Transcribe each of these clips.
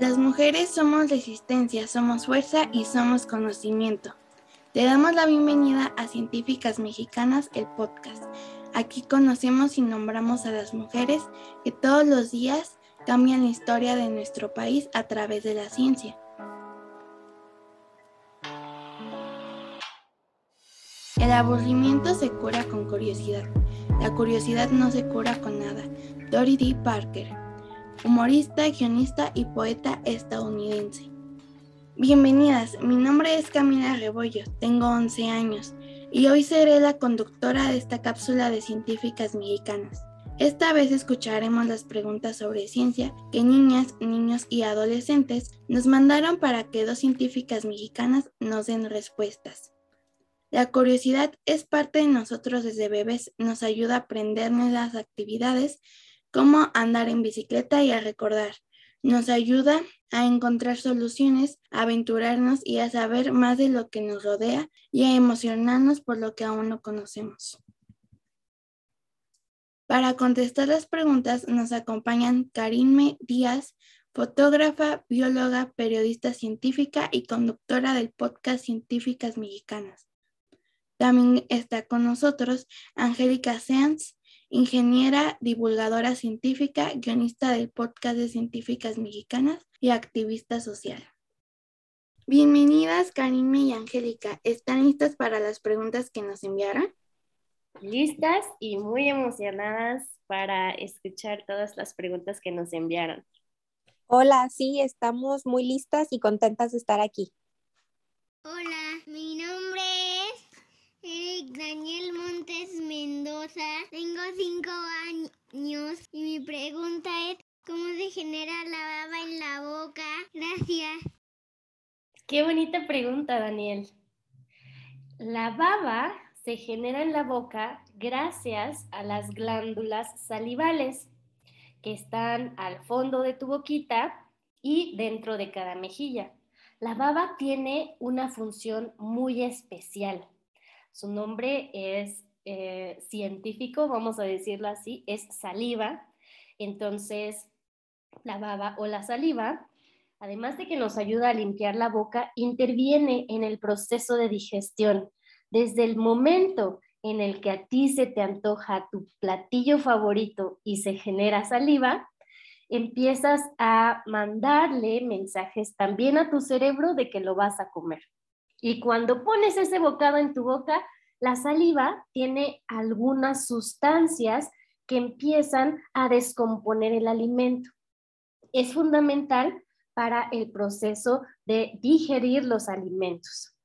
Las mujeres somos resistencia, somos fuerza y somos conocimiento. Te damos la bienvenida a Científicas Mexicanas, el podcast. Aquí conocemos y nombramos a las mujeres que todos los días cambian la historia de nuestro país a través de la ciencia. El aburrimiento se cura con curiosidad. La curiosidad no se cura con nada. Dory D. Parker humorista, guionista y poeta estadounidense. Bienvenidas, mi nombre es Camila Rebollo, tengo 11 años y hoy seré la conductora de esta cápsula de científicas mexicanas. Esta vez escucharemos las preguntas sobre ciencia que niñas, niños y adolescentes nos mandaron para que dos científicas mexicanas nos den respuestas. La curiosidad es parte de nosotros desde bebés, nos ayuda a aprender nuevas actividades cómo andar en bicicleta y a recordar. Nos ayuda a encontrar soluciones, a aventurarnos y a saber más de lo que nos rodea y a emocionarnos por lo que aún no conocemos. Para contestar las preguntas nos acompañan Karime Díaz, fotógrafa, bióloga, periodista científica y conductora del podcast Científicas Mexicanas. También está con nosotros Angélica Seans, ingeniera, divulgadora científica, guionista del podcast de científicas mexicanas y activista social. Bienvenidas, Karime y Angélica. ¿Están listas para las preguntas que nos enviaron? Listas y muy emocionadas para escuchar todas las preguntas que nos enviaron. Hola, sí, estamos muy listas y contentas de estar aquí. Hola, mi nombre Daniel Montes Mendoza, tengo cinco años y mi pregunta es ¿cómo se genera la baba en la boca? Gracias. Qué bonita pregunta, Daniel. La baba se genera en la boca gracias a las glándulas salivales que están al fondo de tu boquita y dentro de cada mejilla. La baba tiene una función muy especial. Su nombre es eh, científico, vamos a decirlo así, es saliva. Entonces, la baba o la saliva, además de que nos ayuda a limpiar la boca, interviene en el proceso de digestión. Desde el momento en el que a ti se te antoja tu platillo favorito y se genera saliva, empiezas a mandarle mensajes también a tu cerebro de que lo vas a comer. Y cuando pones ese bocado en tu boca, la saliva tiene algunas sustancias que empiezan a descomponer el alimento. Es fundamental para el proceso de digerir los alimentos.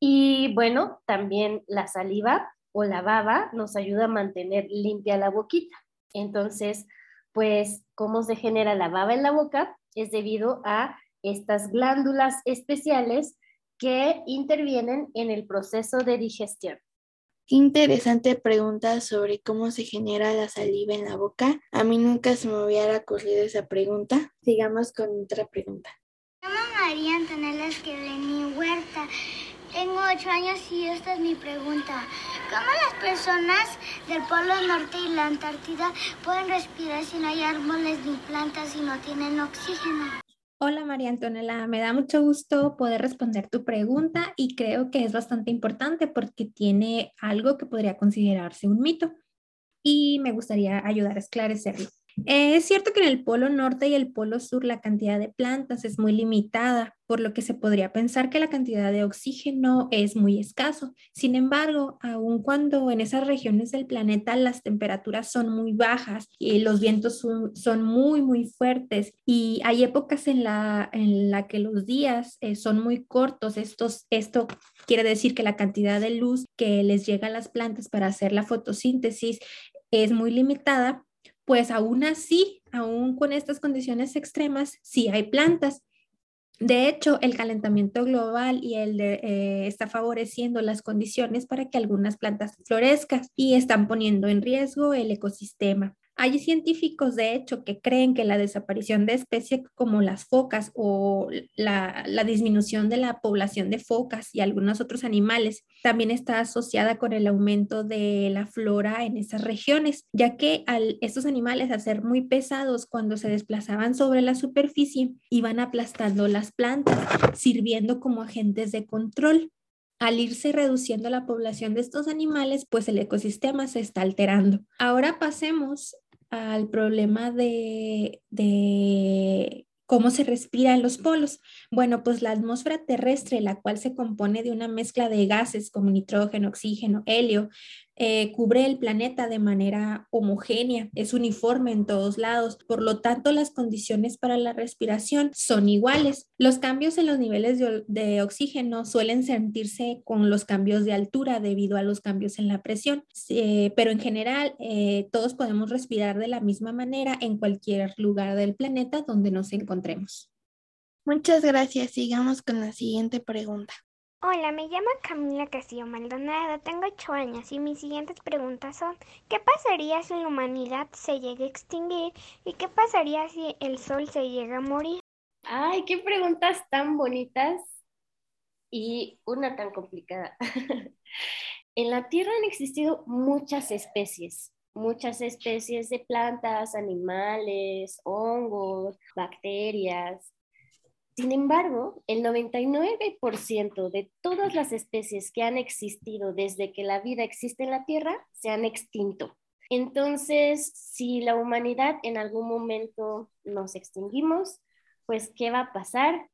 Y bueno, también la saliva o la baba nos ayuda a mantener limpia la boquita. Entonces, pues, ¿cómo se genera la baba en la boca? Es debido a estas glándulas especiales que intervienen en el proceso de digestión. Qué interesante pregunta sobre cómo se genera la saliva en la boca. A mí nunca se me hubiera ocurrido esa pregunta. Sigamos con otra pregunta. Me llamo María Antonella Esqueleni Huerta. Tengo ocho años y esta es mi pregunta. ¿Cómo las personas del Polo Norte y la Antártida pueden respirar si no hay árboles ni plantas y no tienen oxígeno? Hola María Antonella, me da mucho gusto poder responder tu pregunta y creo que es bastante importante porque tiene algo que podría considerarse un mito y me gustaría ayudar a esclarecerlo. Eh, es cierto que en el polo norte y el polo sur la cantidad de plantas es muy limitada, por lo que se podría pensar que la cantidad de oxígeno es muy escaso. Sin embargo, aun cuando en esas regiones del planeta las temperaturas son muy bajas y los vientos son, muy, muy fuertes y hay épocas en la, en la que los días eh, son muy cortos, estos, esto quiere decir que la cantidad de luz que les llega a las plantas para hacer la fotosíntesis es muy limitada, pues aún así, aún con estas condiciones extremas, sí hay plantas. De hecho, el calentamiento global y el eh, está favoreciendo las condiciones para que algunas plantas florezcan y están poniendo en riesgo el ecosistema. Hay científicos, de hecho, que creen que la desaparición de especies como las focas o la, disminución de la población de focas y algunos otros animales también está asociada con el aumento de la flora en esas regiones, ya que al, estos animales, al ser muy pesados cuando se desplazaban sobre la superficie, iban aplastando las plantas, sirviendo como agentes de control al irse reduciendo la población de estos animales, pues el ecosistema se está alterando. Ahora pasemos al problema de, de ¿Cómo se respira en los polos? Bueno, pues la atmósfera terrestre, la cual se compone de una mezcla de gases como nitrógeno, oxígeno, helio, eh, cubre el planeta de manera homogénea, es uniforme en todos lados, por lo tanto las condiciones para la respiración son iguales. Los cambios en los niveles de, oxígeno suelen sentirse con los cambios de altura debido a los cambios en la presión, pero en general eh, todos podemos respirar de la misma manera en cualquier lugar del planeta donde nos encontremos. Muchas gracias. Sigamos con la siguiente pregunta. Hola, me llamo Camila Castillo Maldonado, tengo 8 años y mis siguientes preguntas son, ¿qué pasaría si la humanidad se llega a extinguir y qué pasaría si el sol se llega a morir? Ay, qué preguntas tan bonitas y una tan complicada. en la Tierra han existido muchas especies, muchas especies de plantas, animales, hongos, bacterias, sin embargo, el 99% de todas las especies que han existido desde que la vida existe en la Tierra se han extinto. Entonces, si la humanidad en algún momento nos extinguimos, pues ¿qué va a pasar?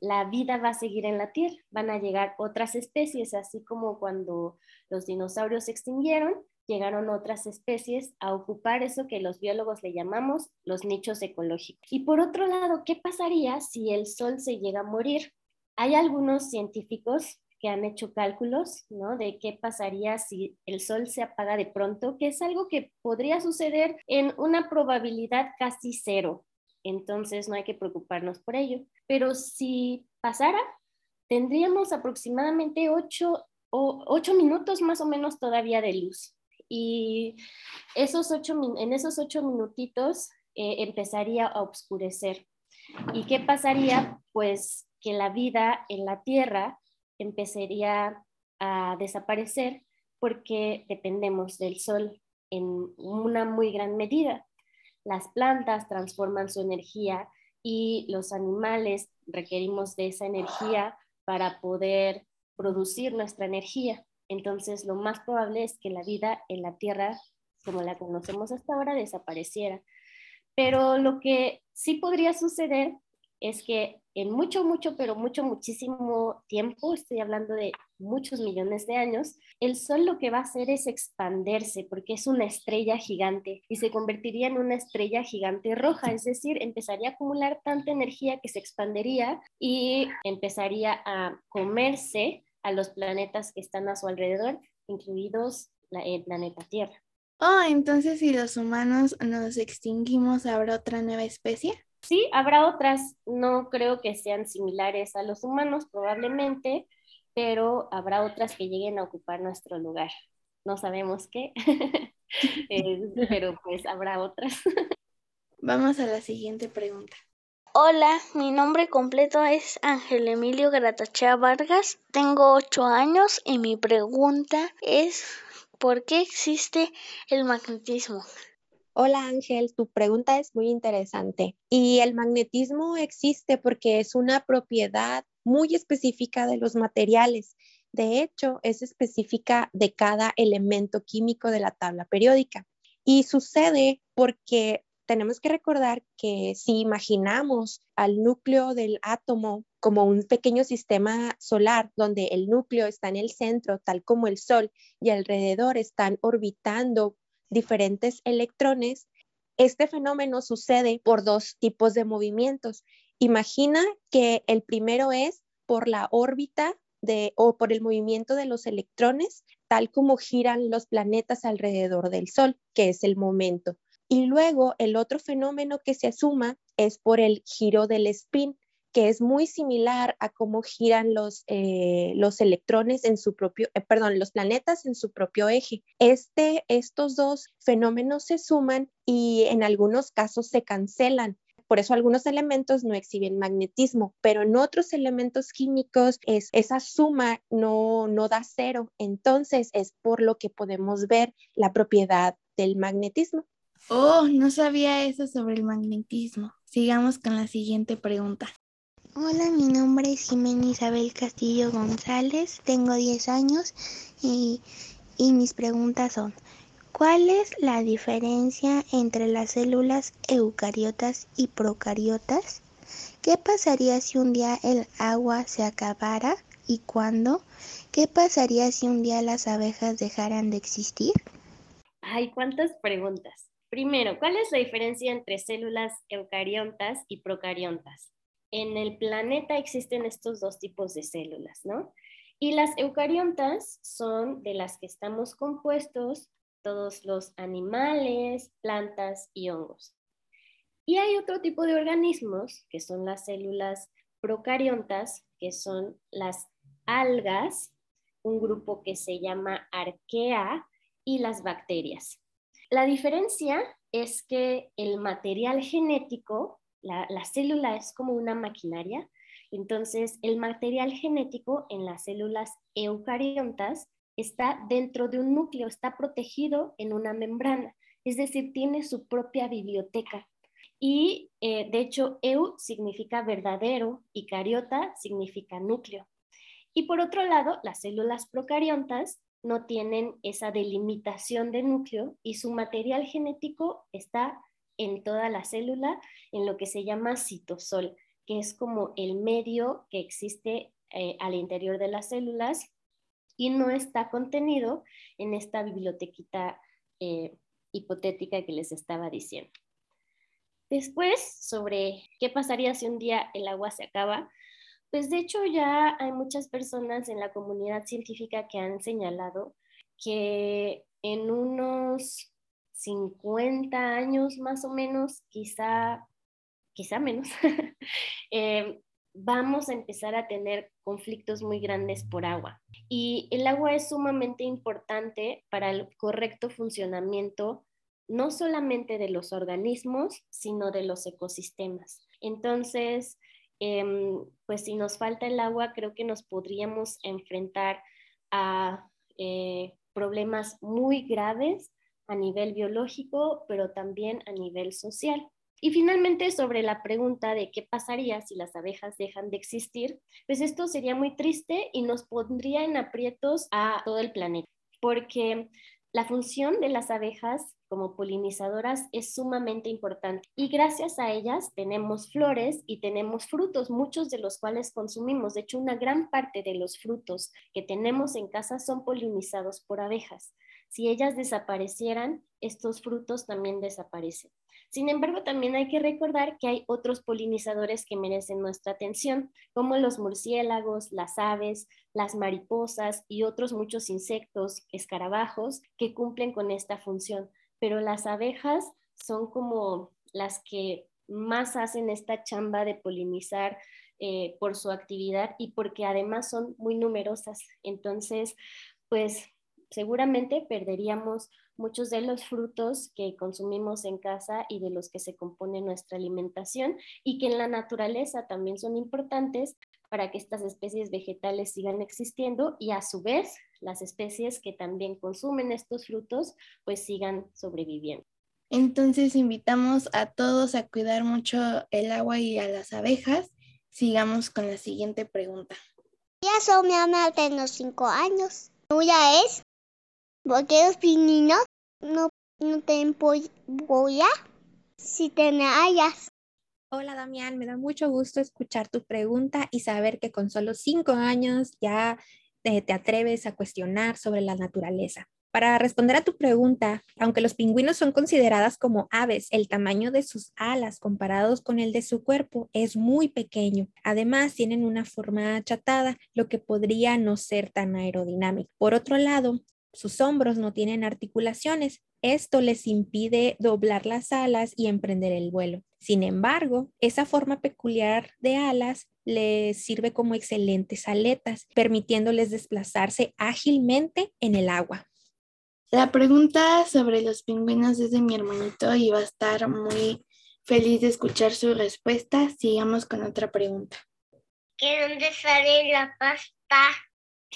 La vida va a seguir en la Tierra, van a llegar otras especies, así como cuando los dinosaurios se extinguieron, llegaron otras especies a ocupar eso que los biólogos le llamamos los nichos ecológicos. Y por otro lado, ¿qué pasaría si el sol se llega a morir? Hay algunos científicos que han hecho cálculos, ¿no? De qué pasaría si el sol se apaga de pronto, que es algo que podría suceder en una probabilidad casi cero. Entonces no hay que preocuparnos por ello. Pero si pasara, tendríamos aproximadamente ocho, o ocho minutos más o menos todavía de luz y esos ocho, en esos ocho minutitos eh, empezaría a oscurecer. ¿Y qué pasaría? Pues que la vida en la Tierra empezaría a desaparecer porque dependemos del sol en una muy gran medida. Las plantas transforman su energía y los animales requerimos de esa energía para poder producir nuestra energía. Entonces, lo más probable es que la vida en la Tierra, como la conocemos hasta ahora, desapareciera. Pero lo que sí podría suceder es que en mucho, mucho, pero mucho, muchísimo tiempo, estoy hablando de muchos millones de años, el Sol lo que va a hacer es expanderse porque es una estrella gigante y se convertiría en una estrella gigante roja, es decir, empezaría a acumular tanta energía que se expandería y empezaría a comerse a los planetas que están a su alrededor, incluidos el planeta Tierra. Oh, entonces si los humanos nos extinguimos, ¿habrá otra nueva especie? Sí, habrá otras. No creo que sean similares a los humanos, probablemente, pero habrá otras que lleguen a ocupar nuestro lugar. No sabemos qué, eh, pero pues habrá otras. Vamos a la siguiente pregunta. Hola, mi nombre completo es Ángel Emilio Gratachea Vargas, tengo ocho años y mi pregunta es ¿por qué existe el magnetismo? Hola Ángel, tu pregunta es muy interesante. Y el magnetismo existe porque es una propiedad muy específica de los materiales. De hecho, es específica de cada elemento químico de la tabla periódica. Y sucede porque tenemos que recordar que si imaginamos al núcleo del átomo como un pequeño sistema solar donde el núcleo está en el centro, tal como el Sol, y alrededor están orbitando diferentes electrones, este fenómeno sucede por dos tipos de movimientos. Imagina que el primero es por la órbita de, o por el movimiento de los electrones, tal como giran los planetas alrededor del Sol, que es el momento. Y luego el otro fenómeno que se asuma es por el giro del spin, que es muy similar a cómo giran los, eh, los electrones en su propio, eh, perdón, los planetas en su propio eje. Este, estos dos fenómenos se suman y en algunos casos se cancelan. Por eso algunos elementos no exhiben magnetismo, pero en otros elementos químicos es, esa suma no, no da cero. Entonces es por lo que podemos ver la propiedad del magnetismo. Oh, no sabía eso sobre el magnetismo. Sigamos con la siguiente pregunta. Hola, mi nombre es Jimena Isabel Castillo González, tengo 10 años y, y, mis preguntas son, ¿cuál es la diferencia entre las células eucariotas y procariotas? ¿Qué pasaría si un día el agua se acabara y cuándo? ¿Qué pasaría si un día las abejas dejaran de existir? Ay, cuántas preguntas. Primero, ¿cuál es la diferencia entre células eucariotas y procariotas? en el planeta existen estos dos tipos de células, ¿no? Y las eucariontas son de las que estamos compuestos todos los animales, plantas y hongos. Y hay otro tipo de organismos, que son las células procariontas, que son las algas, un grupo que se llama arquea, y las bacterias. La diferencia es que el material genético la, célula es como una maquinaria, entonces el material genético en las células eucariontas está dentro de un núcleo, está protegido en una membrana, es decir, tiene su propia biblioteca. Y eh, de hecho, eu significa verdadero y cariota significa núcleo. Y por otro lado, las células procariontas no tienen esa delimitación de núcleo y su material genético está en toda la célula en lo que se llama citosol, que es como el medio que existe eh, al interior de las células y no está contenido en esta bibliotequita eh, hipotética que les estaba diciendo. Después, sobre qué pasaría si un día el agua se acaba, pues de hecho ya hay muchas personas en la comunidad científica que han señalado que en unos 50 años más o menos, quizá, quizá menos, eh, vamos a empezar a tener conflictos muy grandes por agua. Y el agua es sumamente importante para el correcto funcionamiento no solamente de los organismos, sino de los ecosistemas. Entonces, em, pues si nos falta el agua, creo que nos podríamos enfrentar a eh, problemas muy graves a nivel biológico, pero también a nivel social. Y finalmente, sobre la pregunta de qué pasaría si las abejas dejan de existir, pues esto sería muy triste y nos pondría en aprietos a todo el planeta, porque la función de las abejas como polinizadoras es sumamente importante y gracias a ellas tenemos flores y tenemos frutos, muchos de los cuales consumimos. De hecho, una gran parte de los frutos que tenemos en casa son polinizados por abejas. Si ellas desaparecieran, estos frutos también desaparecen. Sin embargo, también hay que recordar que hay otros polinizadores que merecen nuestra atención, como los murciélagos, las aves, las mariposas y otros muchos insectos, escarabajos, que cumplen con esta función. Pero las abejas son como las que más hacen esta chamba de polinizar eh, por su actividad y porque además son muy numerosas. Entonces, pues seguramente perderíamos muchos de los frutos que consumimos en casa y de los que se compone nuestra alimentación y que en la naturaleza también son importantes para que estas especies vegetales sigan existiendo y a su vez las especies que también consumen estos frutos pues sigan sobreviviendo. Entonces invitamos a todos a cuidar mucho el agua y a las abejas. Sigamos con la siguiente pregunta. Ya son mi mamá, tengo cinco años. ¿Tuya es? Porque los pininos no, no tienen polla si tienen hayas. Hola Damián, me da mucho gusto escuchar tu pregunta y saber que con solo cinco años ya te, te atreves a cuestionar sobre la naturaleza. Para responder a tu pregunta, aunque los pingüinos son consideradas como aves, el tamaño de sus alas comparados con el de su cuerpo es muy pequeño. Además, tienen una forma achatada, lo que podría no ser tan aerodinámico. Por otro lado, sus hombros no tienen articulaciones. Esto les impide doblar las alas y emprender el vuelo. Sin embargo, esa forma peculiar de alas les sirve como excelentes aletas, permitiéndoles desplazarse ágilmente en el agua. La pregunta sobre los pingüinos es de mi hermanito y va a estar muy feliz de escuchar su respuesta. Sigamos con otra pregunta. ¿Qué dónde sale la pasta?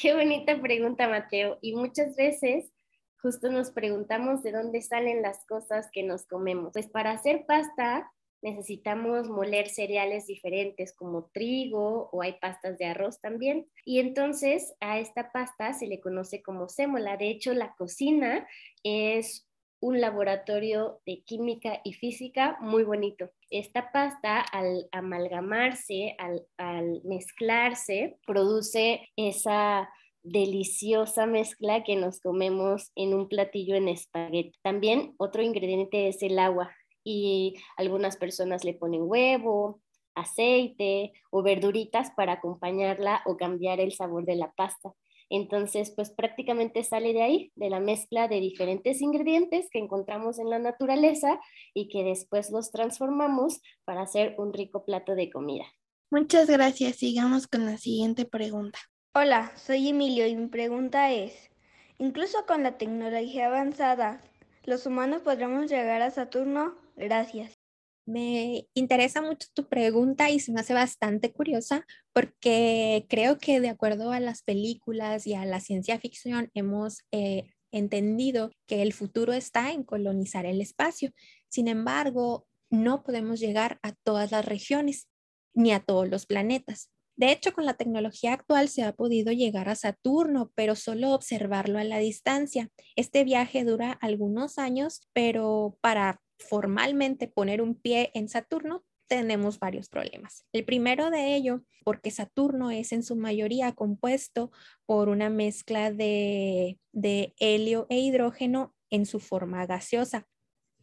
Qué bonita pregunta, Mateo. Y muchas veces justo nos preguntamos de dónde salen las cosas que nos comemos. Pues para hacer pasta necesitamos moler cereales diferentes como trigo o hay pastas de arroz también. Y entonces a esta pasta se le conoce como sémola. De hecho, la cocina es un laboratorio de química y física muy bonito. Esta pasta al amalgamarse, al, mezclarse, produce esa deliciosa mezcla que nos comemos en un platillo en espagueti. También otro ingrediente es el agua y algunas personas le ponen huevo, aceite o verduritas para acompañarla o cambiar el sabor de la pasta. Entonces, pues prácticamente sale de ahí, de la mezcla de diferentes ingredientes que encontramos en la naturaleza y que después los transformamos para hacer un rico plato de comida. Muchas gracias. Sigamos con la siguiente pregunta. Hola, soy Emilio y mi pregunta es, incluso con la tecnología avanzada, ¿los humanos podremos llegar a Saturno? Gracias. Me interesa mucho tu pregunta y se me hace bastante curiosa porque creo que de acuerdo a las películas y a la ciencia ficción hemos eh, entendido que el futuro está en colonizar el espacio. Sin embargo, no podemos llegar a todas las regiones ni a todos los planetas. De hecho, con la tecnología actual se ha podido llegar a Saturno, pero solo observarlo a la distancia. Este viaje dura algunos años, pero para formalmente poner un pie en Saturno, tenemos varios problemas. El primero de ello, porque Saturno es en su mayoría compuesto por una mezcla de, de helio e hidrógeno en su forma gaseosa.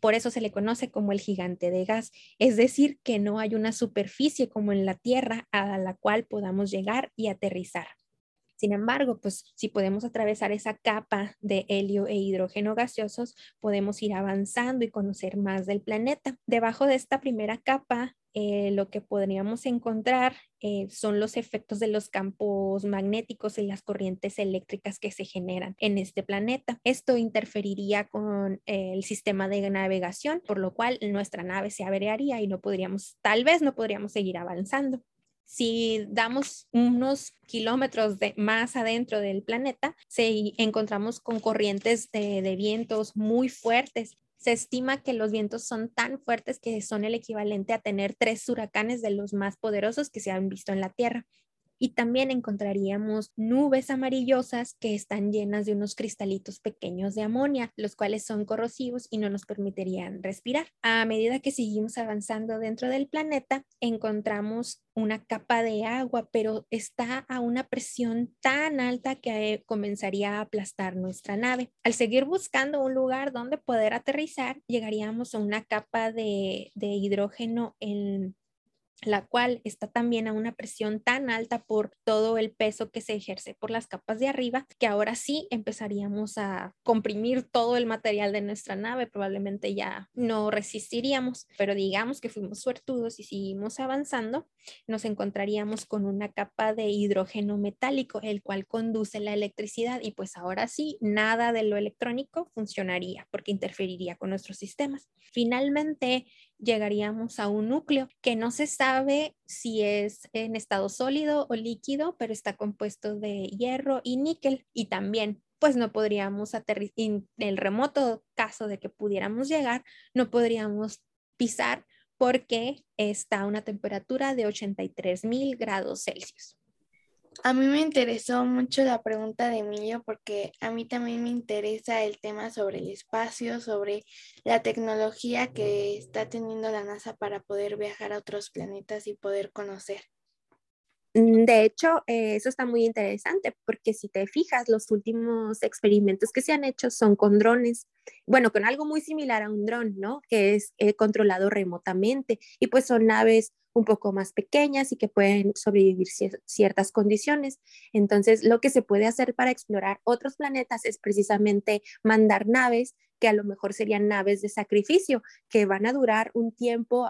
Por eso se le conoce como el gigante de gas, es decir, que no hay una superficie como en la Tierra a la cual podamos llegar y aterrizar. Sin embargo, pues si podemos atravesar esa capa de helio e hidrógeno gaseosos, podemos ir avanzando y conocer más del planeta. Debajo de esta primera capa, eh, lo que podríamos encontrar eh, son los efectos de los campos magnéticos y las corrientes eléctricas que se generan en este planeta. Esto interferiría con el sistema de navegación, por lo cual nuestra nave se averiaría y no podríamos, tal vez no podríamos seguir avanzando si damos unos kilómetros de, más adentro del planeta, se encontramos con corrientes de, de, vientos muy fuertes. Se estima que los vientos son tan fuertes que son el equivalente a tener tres huracanes de los más poderosos que se han visto en la Tierra y también encontraríamos nubes amarillosas que están llenas de unos cristalitos pequeños de amonia, los cuales son corrosivos y no nos permitirían respirar. A medida que seguimos avanzando dentro del planeta, encontramos una capa de agua, pero está a una presión tan alta que comenzaría a aplastar nuestra nave. Al seguir buscando un lugar donde poder aterrizar, llegaríamos a una capa de, de hidrógeno en la cual está también a una presión tan alta por todo el peso que se ejerce por las capas de arriba, que ahora sí empezaríamos a comprimir todo el material de nuestra nave, probablemente ya no resistiríamos, pero digamos que fuimos suertudos y seguimos avanzando, nos encontraríamos con una capa de hidrógeno metálico, el cual conduce la electricidad y pues ahora sí, nada de lo electrónico funcionaría porque interferiría con nuestros sistemas. Finalmente, llegaríamos a un núcleo que no se sabe si es en estado sólido o líquido, pero está compuesto de hierro y níquel y también pues no podríamos aterrizar, en el remoto caso de que pudiéramos llegar, no podríamos pisar porque está a una temperatura de 83 mil grados Celsius. A mí me interesó mucho la pregunta de Emilio porque a mí también me interesa el tema sobre el espacio, sobre la tecnología que está teniendo la NASA para poder viajar a otros planetas y poder conocer. Mm, de hecho, eh, eso está muy interesante porque si te fijas, los últimos experimentos que se han hecho son con drones, bueno, con algo muy similar a un dron, ¿no? Que es eh, controlado remotamente y pues son naves un poco más pequeñas y que pueden sobrevivir ciertas condiciones. Entonces, lo que se puede hacer para explorar otros planetas es precisamente mandar naves que a lo mejor serían naves de sacrificio, que van a durar un tiempo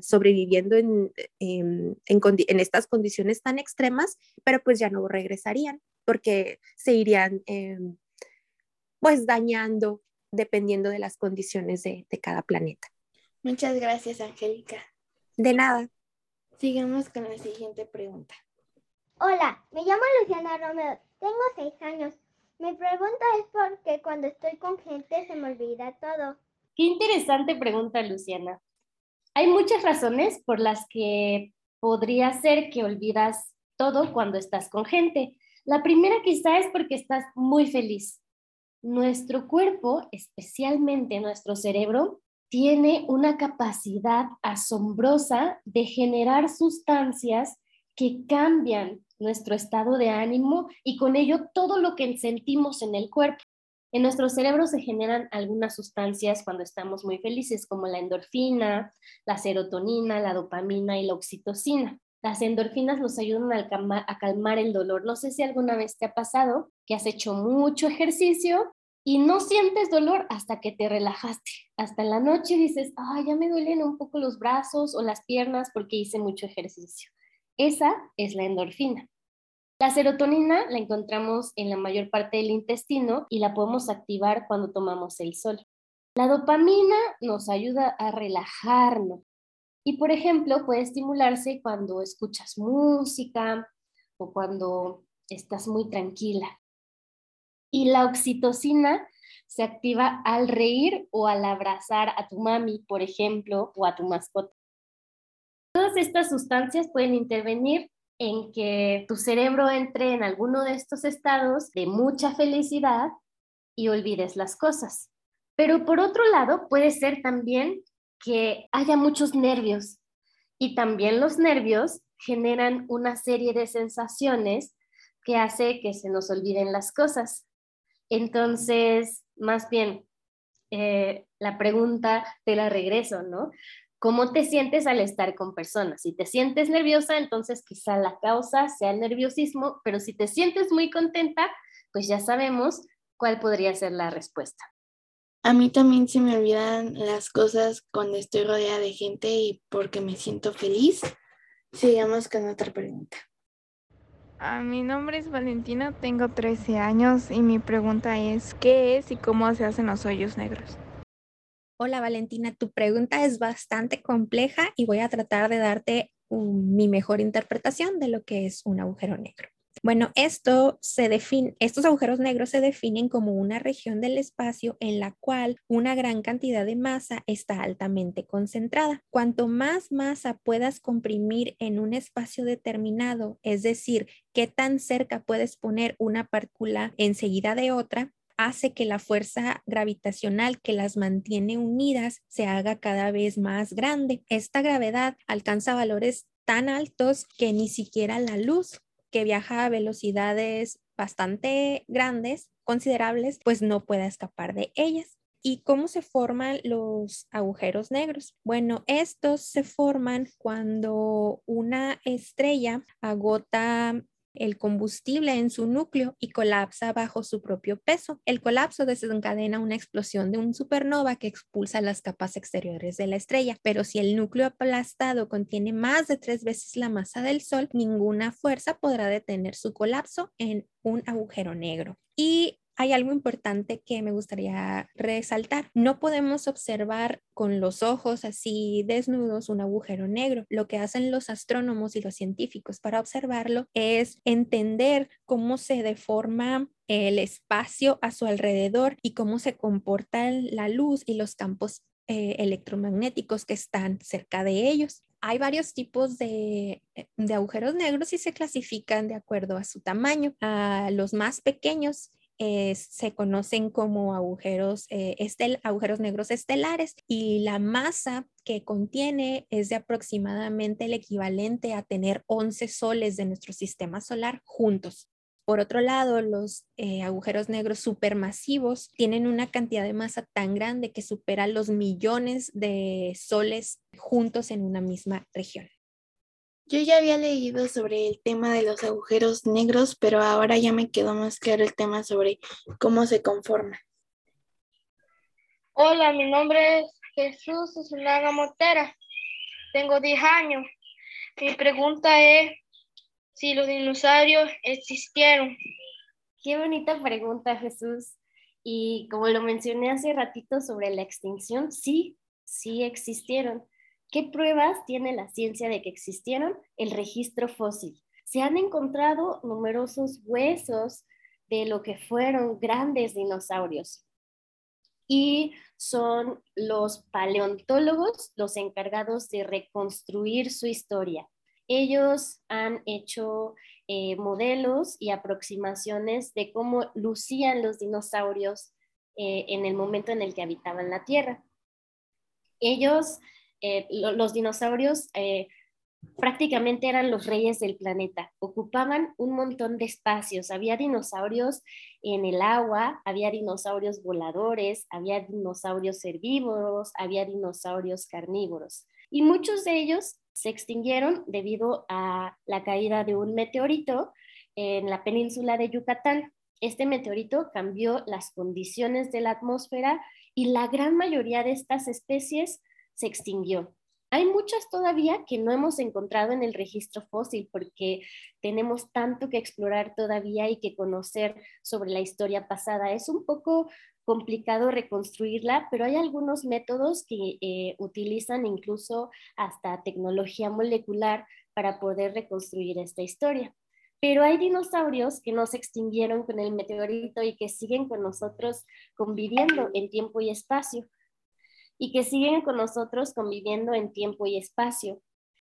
sobreviviendo en, en, estas condiciones tan extremas, pero pues ya no regresarían porque se irían em, pues dañando dependiendo de las condiciones de, de cada planeta. Muchas gracias, Angélica. De nada. Sigamos con la siguiente pregunta. Hola, me llamo Luciana Romero, tengo seis años. Mi pregunta es por qué cuando estoy con gente se me olvida todo. Qué interesante pregunta, Luciana. Hay muchas razones por las que podría ser que olvidas todo cuando estás con gente. La primera quizá es porque estás muy feliz. Nuestro cuerpo, especialmente nuestro cerebro, tiene una capacidad asombrosa de generar sustancias que cambian nuestro estado de ánimo y con ello todo lo que sentimos en el cuerpo. En nuestro cerebro se generan algunas sustancias cuando estamos muy felices, como la endorfina, la serotonina, la dopamina y la oxitocina. Las endorfinas nos ayudan a calmar, a calmar, el dolor. No sé si alguna vez te ha pasado que has hecho mucho ejercicio y no sientes dolor hasta que te relajaste. Hasta en la noche dices, ay, ya me duelen un poco los brazos o las piernas porque hice mucho ejercicio. Esa es la endorfina. La serotonina la encontramos en la mayor parte del intestino y la podemos activar cuando tomamos el sol. La dopamina nos ayuda a relajarnos y, por ejemplo, puede estimularse cuando escuchas música o cuando estás muy tranquila. Y la oxitocina se activa al reír o al abrazar a tu mami, por ejemplo, o a tu mascota. Todas estas sustancias pueden intervenir en que tu cerebro entre en alguno de estos estados de mucha felicidad y olvides las cosas. Pero por otro lado, puede ser también que haya muchos nervios y también los nervios generan una serie de sensaciones que hace que se nos olviden las cosas. Entonces, más bien, eh, la pregunta te la regreso, ¿no? ¿Cómo te sientes al estar con personas? Si te sientes nerviosa, entonces quizá la causa sea el nerviosismo, pero si te sientes muy contenta, pues ya sabemos cuál podría ser la respuesta. A mí también se me olvidan las cosas cuando estoy rodeada de gente y porque me siento feliz. Sigamos con otra pregunta. A mi nombre es Valentina, tengo 13 años y mi pregunta es, ¿qué es y cómo se hacen los hoyos negros? Hola Valentina, tu pregunta es bastante compleja y voy a tratar de darte mi mejor interpretación de lo que es un agujero negro. Bueno, esto se define, estos agujeros negros se definen como una región del espacio en la cual una gran cantidad de masa está altamente concentrada. Cuanto más masa puedas comprimir en un espacio determinado, es decir, qué tan cerca puedes poner una partícula enseguida de otra, hace que la fuerza gravitacional que las mantiene unidas se haga cada vez más grande. Esta gravedad alcanza valores tan altos que ni siquiera la luz, que viaja a velocidades bastante grandes, considerables, pues no puede escapar de ellas. ¿Y cómo se forman los agujeros negros? Bueno, estos se forman cuando una estrella agota el combustible en su núcleo y colapsa bajo su propio peso. El colapso desencadena una explosión de un supernova que expulsa las capas exteriores de la estrella, pero si el núcleo aplastado contiene más de tres veces la masa del Sol, ninguna fuerza podrá detener su colapso en un agujero negro. Y hay algo importante que me gustaría resaltar. No podemos observar con los ojos así desnudos un agujero negro. Lo que hacen los astrónomos y los científicos para observarlo es entender cómo se deforma el espacio a su alrededor y cómo se comporta la luz y los campos eh, electromagnéticos que están cerca de ellos. Hay varios tipos de, de, agujeros negros y se clasifican de acuerdo a su tamaño. A los más pequeños se conocen como agujeros, eh, agujeros negros estelares y la masa que contiene es de aproximadamente el equivalente a tener 11 soles de nuestro sistema solar juntos. Por otro lado, los eh, agujeros negros supermasivos tienen una cantidad de masa tan grande que supera los millones de soles juntos en una misma región. Yo ya había leído sobre el tema de los agujeros negros, pero ahora ya me quedó más claro el tema sobre cómo se conforman. Hola, mi nombre es Jesús Susanaga Mortera. Tengo 10 años. Mi pregunta es si los dinosaurios existieron. Qué bonita pregunta, Jesús. Y como lo mencioné hace ratito sobre la extinción, sí, sí existieron. ¿Qué pruebas tiene la ciencia de que existieron? El registro fósil. Se han encontrado numerosos huesos de lo que fueron grandes dinosaurios. Y son los paleontólogos los encargados de reconstruir su historia. Ellos han hecho eh, modelos y aproximaciones de cómo lucían los dinosaurios eh, en el momento en el que habitaban la Tierra. Ellos, eh, los dinosaurios, prácticamente eran los reyes del planeta. Ocupaban un montón de espacios. Había dinosaurios en el agua, había dinosaurios voladores, había dinosaurios herbívoros, había dinosaurios carnívoros. Y muchos de ellos se extinguieron debido a la caída de un meteorito en la península de Yucatán. Este meteorito cambió las condiciones de la atmósfera y la gran mayoría de estas especies se extinguió. Hay muchas todavía que no hemos encontrado en el registro fósil porque tenemos tanto que explorar todavía y que conocer sobre la historia pasada. Es un poco complicado reconstruirla, pero hay algunos métodos que eh, utilizan incluso hasta tecnología molecular para poder reconstruir esta historia. Pero hay dinosaurios que no se extinguieron con el meteorito y que siguen con nosotros conviviendo en tiempo y espacio. Y que siguen con nosotros conviviendo en tiempo y espacio.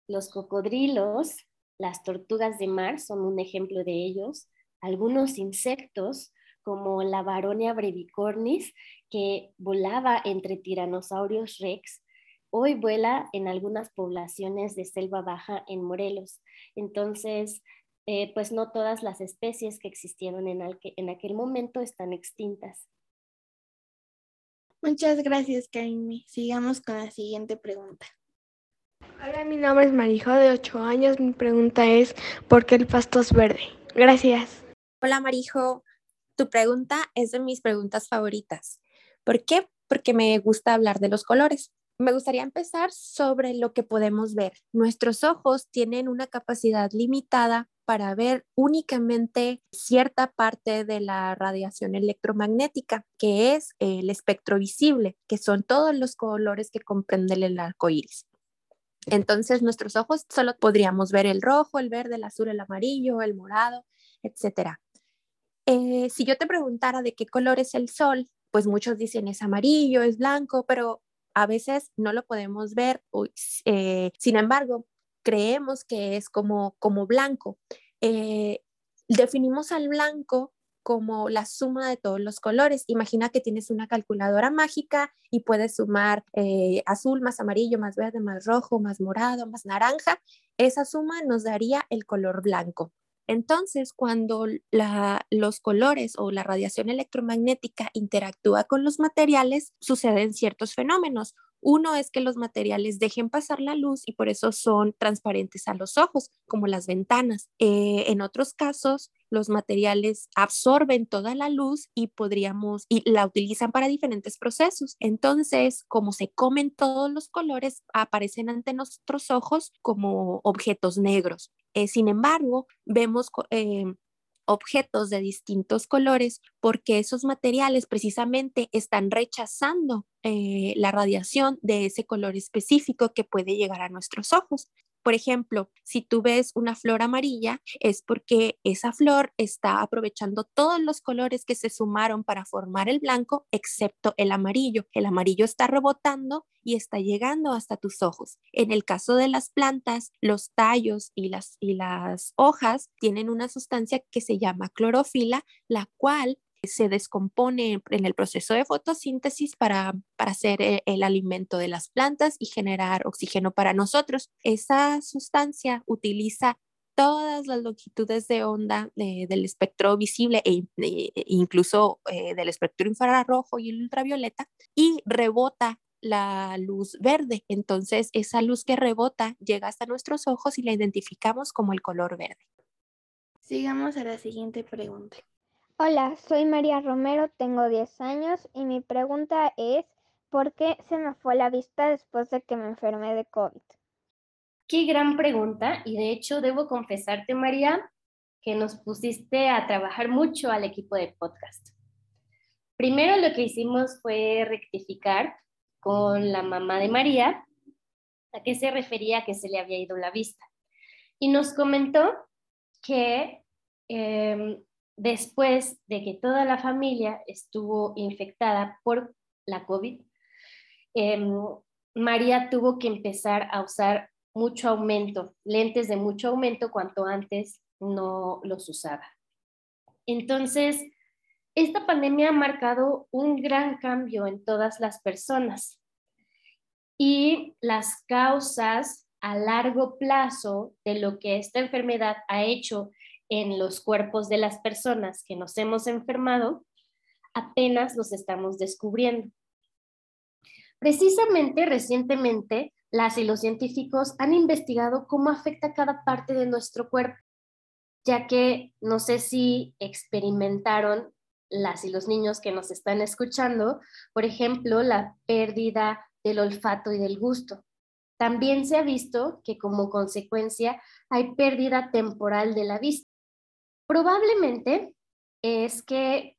Los cocodrilos, las tortugas de mar son un ejemplo de ellos. Algunos insectos, como la Baronia brevicornis, que volaba entre tiranosaurios rex, hoy vuela en algunas poblaciones de selva baja en Morelos. Entonces, eh, pues no todas las especies que existieron en aquel momento están extintas. Muchas gracias, Karimi. Sigamos con la siguiente pregunta. Hola, mi nombre es Marijo, de 8 años. Mi pregunta es, ¿por qué el pasto es verde? Gracias. Hola, Marijo. Tu pregunta es de mis preguntas favoritas. ¿Por qué? Porque me gusta hablar de los colores. Me gustaría empezar sobre lo que podemos ver. Nuestros ojos tienen una capacidad limitada para ver únicamente cierta parte de la radiación electromagnética, que es el espectro visible, que son todos los colores que comprende el arco iris. Entonces, nuestros ojos solo podríamos ver el rojo, el verde, el azul, el amarillo, el morado, etcétera. Eh, si yo te preguntara de qué color es el sol, pues muchos dicen es amarillo, es blanco, pero a veces no lo podemos ver. Eh, sin embargo, creemos que es como, como blanco. Eh, definimos al blanco como la suma de todos los colores. Imagina que tienes una calculadora mágica y puedes sumar azul más amarillo, más verde, más rojo, más morado, más naranja. Esa suma nos daría el color blanco. Entonces, cuando los colores o la radiación electromagnética interactúa con los materiales, suceden ciertos fenómenos. Uno es que los materiales dejen pasar la luz y por eso son transparentes a los ojos, como las ventanas. Eh, en otros casos, los materiales absorben toda la luz y podríamos y la utilizan para diferentes procesos. Entonces, como se comen todos los colores, aparecen ante nuestros ojos como objetos negros. Eh, sin embargo, vemos eh, objetos de distintos colores porque esos materiales precisamente están rechazando eh, la radiación de ese color específico que puede llegar a nuestros ojos. Por ejemplo, si tú ves una flor amarilla, es porque esa flor está aprovechando todos los colores que se sumaron para formar el blanco, excepto el amarillo. El amarillo está rebotando y está llegando hasta tus ojos. En el caso de las plantas, los tallos y las, y las hojas tienen una sustancia que se llama clorofila, la cual se descompone en el proceso de fotosíntesis para, hacer eh, el alimento de las plantas y generar oxígeno para nosotros. Esa sustancia utiliza todas las longitudes de onda del espectro visible e, e incluso eh, del espectro infrarrojo y ultravioleta y rebota la luz verde. Entonces, esa luz que rebota llega hasta nuestros ojos y la identificamos como el color verde. Sigamos a la siguiente pregunta. Hola, soy María Romero, tengo 10 años y mi pregunta es, por qué se me fue la vista después de que me enfermé de COVID. Qué gran pregunta y de hecho debo confesarte, María, que nos pusiste a trabajar mucho al equipo de podcast. Primero lo que hicimos fue rectificar con la mamá de María a qué se refería que se le había ido la vista. Y nos comentó que em, después de que toda la familia estuvo infectada por la COVID, em, María tuvo que empezar a usar mucho aumento, lentes de mucho aumento, cuanto antes no los usaba. Entonces, esta pandemia ha marcado un gran cambio en todas las personas y las causas a largo plazo de lo que esta enfermedad ha hecho en los cuerpos de las personas que nos hemos enfermado, apenas los estamos descubriendo. Precisamente recientemente, las y los científicos han investigado cómo afecta cada parte de nuestro cuerpo, ya que no sé si experimentaron las y los niños que nos están escuchando, por ejemplo, la pérdida del olfato y del gusto. También se ha visto que como consecuencia hay pérdida temporal de la vista. Probablemente es que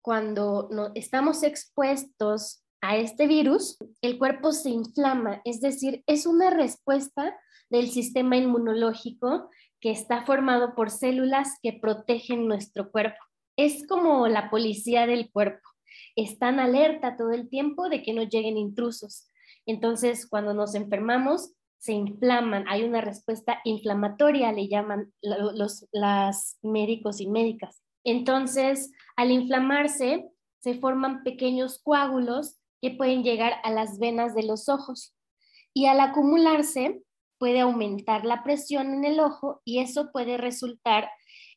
cuando no, estamos expuestos a este virus, el cuerpo se inflama, es decir, es una respuesta del sistema inmunológico que está formado por células que protegen nuestro cuerpo. Es como la policía del cuerpo. Están alerta todo el tiempo de que no lleguen intrusos. Entonces, cuando nos enfermamos, se inflaman, hay una respuesta inflamatoria, le llaman los las médicos y médicas. Entonces, al inflamarse, se forman pequeños coágulos que pueden llegar a las venas de los ojos. Y al acumularse, puede aumentar la presión en el ojo y eso puede resultar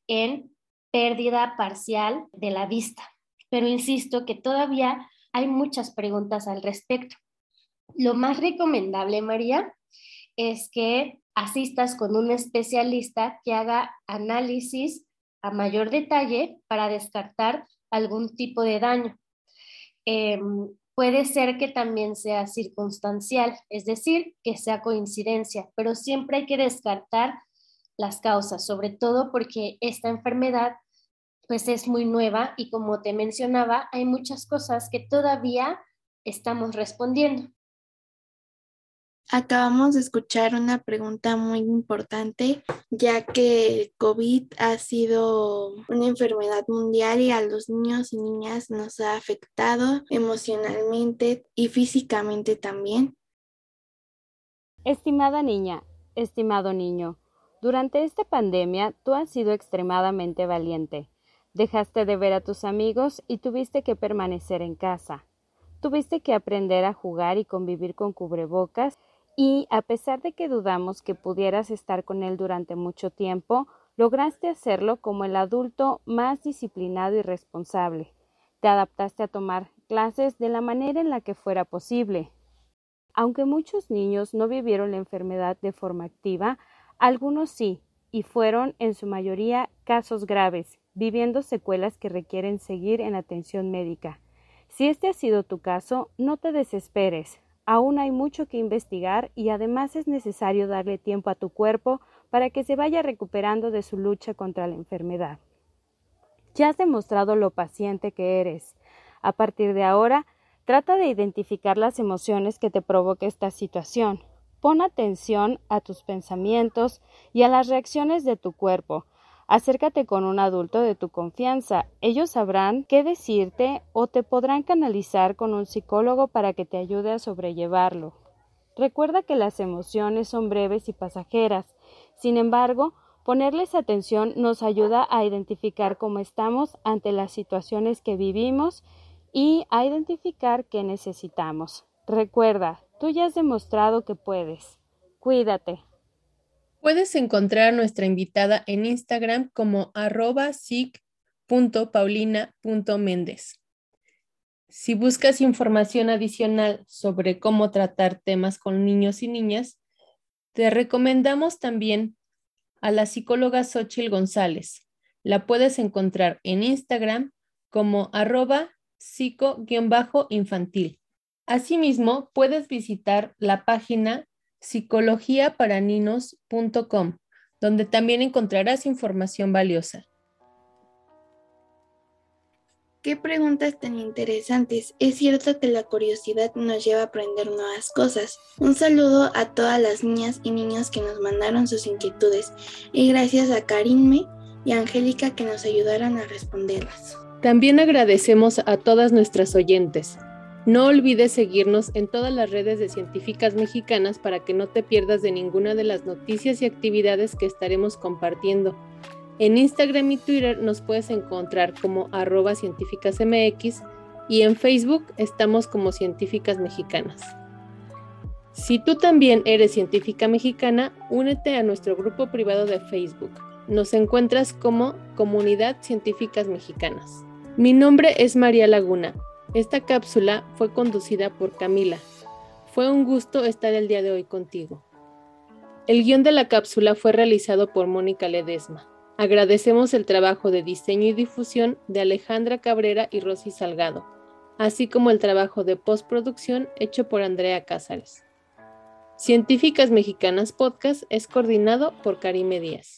en pérdida parcial de la vista. Pero insisto que todavía hay muchas preguntas al respecto. Lo más recomendable, María, es que asistas con un especialista que haga análisis a mayor detalle para descartar algún tipo de daño. Em, Puede ser que también sea circunstancial, es decir, que sea coincidencia, pero siempre hay que descartar las causas, sobre todo porque esta enfermedad pues es muy nueva y como te mencionaba, hay muchas cosas que todavía estamos respondiendo. Acabamos de escuchar una pregunta muy importante, ya que el COVID ha sido una enfermedad mundial y a los niños y niñas nos ha afectado emocionalmente y físicamente también. Estimada niña, estimado niño, durante esta pandemia tú has sido extremadamente valiente. Dejaste de ver a tus amigos y tuviste que permanecer en casa. Tuviste que aprender a jugar y convivir con cubrebocas y a pesar de que dudamos que pudieras estar con él durante mucho tiempo, lograste hacerlo como el adulto más disciplinado y responsable. Te adaptaste a tomar clases de la manera en la que fuera posible. Aunque muchos niños no vivieron la enfermedad de forma activa, algunos sí, y fueron en su mayoría casos graves, viviendo secuelas que requieren seguir en atención médica. Si este ha sido tu caso, no te desesperes, Aún hay mucho que investigar y además es necesario darle tiempo a tu cuerpo para que se vaya recuperando de su lucha contra la enfermedad. Ya has demostrado lo paciente que eres. A partir de ahora, trata de identificar las emociones que te provoca esta situación. Pon atención a tus pensamientos y a las reacciones de tu cuerpo. Acércate con un adulto de tu confianza. Ellos sabrán qué decirte o te podrán canalizar con un psicólogo para que te ayude a sobrellevarlo. Recuerda que las emociones son breves y pasajeras. Sin embargo, ponerles atención nos ayuda a identificar cómo estamos ante las situaciones que vivimos y a identificar qué necesitamos. Recuerda, tú ya has demostrado que puedes. Cuídate. Puedes encontrar a nuestra invitada en Instagram como arroba Si buscas información adicional sobre cómo tratar temas con niños y niñas, te recomendamos también a la psicóloga Xochil González. La puedes encontrar en Instagram como arroba psico-infantil. Asimismo, puedes visitar la página psicologiaparaninos.com, donde también encontrarás información valiosa. Qué preguntas tan interesantes. Es cierto que la curiosidad nos lleva a aprender nuevas cosas. Un saludo a todas las niñas y niños que nos mandaron sus inquietudes y gracias a Karinme y Angélica que nos ayudaron a responderlas. También agradecemos a todas nuestras oyentes. No olvides seguirnos en todas las redes de científicas mexicanas para que no te pierdas de ninguna de las noticias y actividades que estaremos compartiendo. En Instagram y Twitter nos puedes encontrar como arroba científicasmx y en Facebook estamos como científicas mexicanas. Si tú también eres científica mexicana, únete a nuestro grupo privado de Facebook. Nos encuentras como Comunidad Científicas Mexicanas. Mi nombre es María Laguna esta cápsula fue conducida por Camila. Fue un gusto estar el día de hoy contigo. El guion de la cápsula fue realizado por Mónica Ledesma. Agradecemos el trabajo de diseño y difusión de Alejandra Cabrera y Rosy Salgado, así como el trabajo de postproducción hecho por Andrea Cázares. Científicas Mexicanas Podcast es coordinado por Karime Díaz.